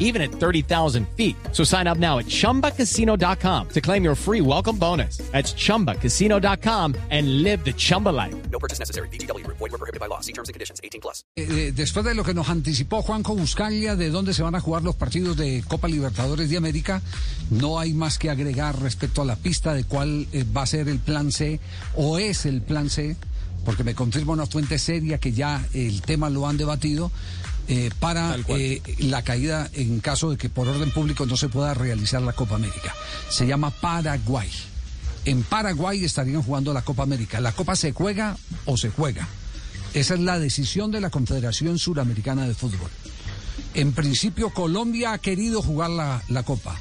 even at 30,000 feet. So sign up now at chumbacasino.com to claim your free welcome bonus. That's chumbacasino.com and live the Chumba life. No purchase necessary. BGW. Void were prohibited by law. See terms and conditions. 18 plus. Eh, eh, después de lo que nos anticipó Juanjo Buscalia de dónde se van a jugar los partidos de Copa Libertadores de América, no hay más que agregar respecto a la pista de cuál eh, va a ser el plan C o es el plan C, porque me confirma una fuente seria que ya el tema lo han debatido. Eh, para eh, la caída en caso de que por orden público no se pueda realizar la Copa América. Se llama Paraguay. En Paraguay estarían jugando la Copa América. ¿La Copa se juega o se juega? Esa es la decisión de la Confederación Suramericana de Fútbol. En principio, Colombia ha querido jugar la, la Copa.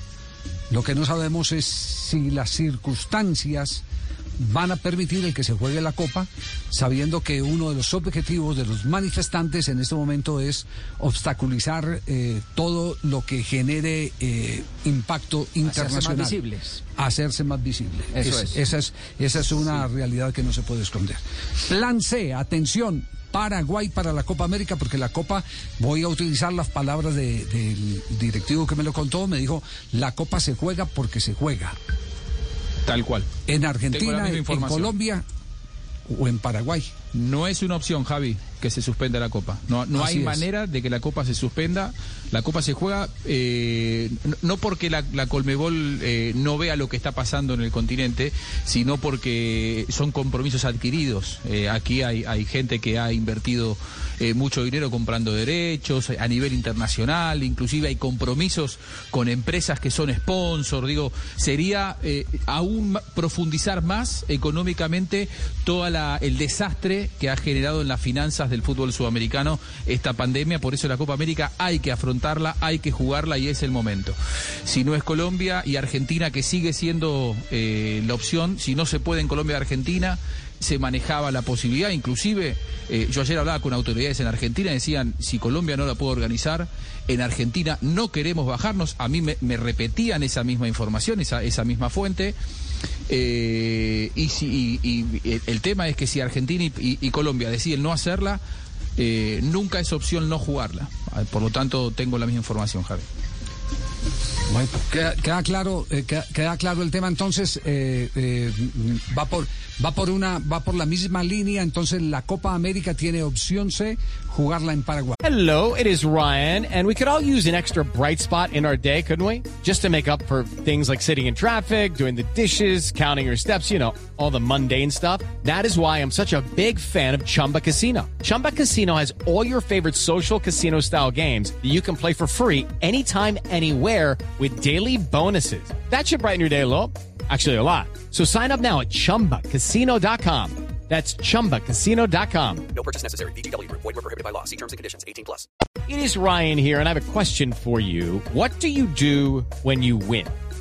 Lo que no sabemos es si las circunstancias van a permitir el que se juegue la Copa, sabiendo que uno de los objetivos de los manifestantes en este momento es obstaculizar eh, todo lo que genere eh, impacto internacional. más visibles. Hacerse más visible. Eso es. Esa es, esa es una realidad que no se puede esconder. Plan C, atención. Paraguay para la Copa América, porque la Copa, voy a utilizar las palabras de- del directivo que me lo contó, me dijo, la Copa se juega porque se juega. Tal cual. En Argentina, en. Colombia o en Paraguay. No es una opción, Javi, que se suspenda la Copa. No, no Así hay es. manera de que la Copa se suspenda. La Copa se juega eh, no- porque la, la Colmebol eh, no vea lo que está pasando en el continente, sino porque son compromisos adquiridos. Eh, aquí hay, hay gente que ha invertido mucho dinero comprando derechos a nivel internacional, inclusive hay compromisos con empresas que son sponsor. Digo, sería aún profundizar más económicamente todo el desastre que ha generado en las finanzas del fútbol sudamericano esta pandemia. Por eso la Copa América hay que afrontarla, hay que jugarla y es el momento. Si no es Colombia y Argentina, que sigue siendo eh, la opción, si no se puede en Colombia y Argentina, se manejaba la posibilidad, inclusive eh, yo ayer hablaba con autoridades en Argentina decían, si Colombia no la puede organizar, en Argentina no queremos bajarnos, a mí me, me repetían esa misma información, esa, esa misma fuente, eh, y, si, y- y el- tema es que si Argentina y, Colombia deciden no hacerla, eh, nunca es opción no jugarla. Ah, Por lo tanto, tengo la misma información, Javi. Bueno, queda, queda claro, eh, queda, queda claro el tema. Entonces eh, eh, va por va por una va por la misma línea. Entonces la Copa América tiene opción C, jugarla en Paraguay. Hello, it is Ryan, and we could all use an extra bright spot in our day, couldn't we? Just to make up for things like sitting in traffic, doing the dishes, counting your steps, you know, all the mundane stuff. That is why I'm such a big fan of Chumba Casino. Chumba Casino has all your favorite social casino style games that you can play for free anytime, anywhere with daily bonuses. That should brighten your day a little. Actually, a lot. So sign up now at chumbacasino.com. That's chumbacasino.com. No purchase necessary. BGW. Void were prohibited by law. See terms and conditions. 18 plus. It is Ryan here, and I have a question for you. What do you do when you win?